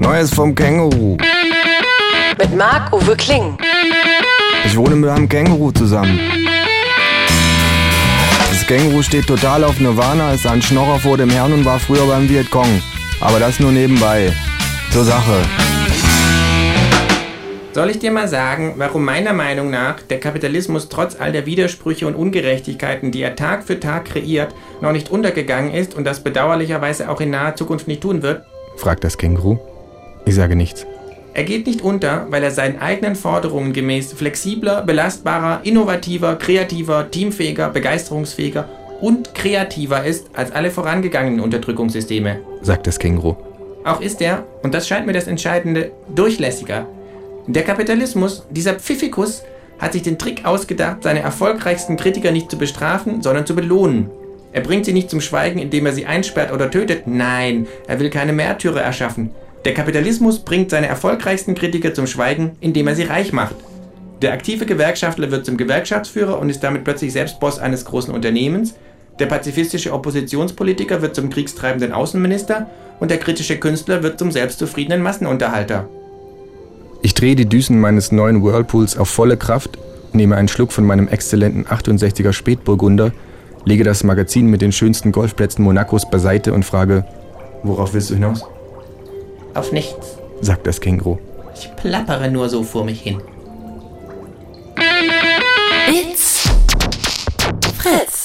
Neues vom Känguru. Mit Marc-Uwe Kling. Ich wohne mit einem Känguru zusammen. Das Känguru steht total auf Nirvana, ist ein Schnorrer vor dem Herrn und war früher beim Vietcong. Aber das nur nebenbei. Zur Sache. Soll ich dir mal sagen, warum meiner Meinung nach der Kapitalismus trotz all der Widersprüche und Ungerechtigkeiten, die er Tag für Tag kreiert, noch nicht untergegangen ist und das bedauerlicherweise auch in naher Zukunft nicht tun wird? fragt das Känguru. Ich sage nichts. Er geht nicht unter, weil er seinen eigenen Forderungen gemäß flexibler, belastbarer, innovativer, kreativer, teamfähiger, begeisterungsfähiger und kreativer ist als alle vorangegangenen Unterdrückungssysteme, sagt das Känguru. Auch ist er, und das scheint mir das Entscheidende, durchlässiger. Der Kapitalismus, dieser Pfiffikus, hat sich den Trick ausgedacht, seine erfolgreichsten Kritiker nicht zu bestrafen, sondern zu belohnen. Er bringt sie nicht zum Schweigen, indem er sie einsperrt oder tötet. Nein, er will keine Märtyrer erschaffen. Der Kapitalismus bringt seine erfolgreichsten Kritiker zum Schweigen, indem er sie reich macht. Der aktive Gewerkschaftler wird zum Gewerkschaftsführer und ist damit plötzlich selbst Boss eines großen Unternehmens. Der pazifistische Oppositionspolitiker wird zum kriegstreibenden Außenminister und der kritische Künstler wird zum selbstzufriedenen Massenunterhalter. Ich drehe die Düsen meines neuen Whirlpools auf volle Kraft, nehme einen Schluck von meinem exzellenten 68er Spätburgunder, lege das Magazin mit den schönsten Golfplätzen Monacos beiseite und frage, worauf willst du hinaus? Auf nichts, sagt das Känguru. Ich plappere nur so vor mich hin. It's Fritz.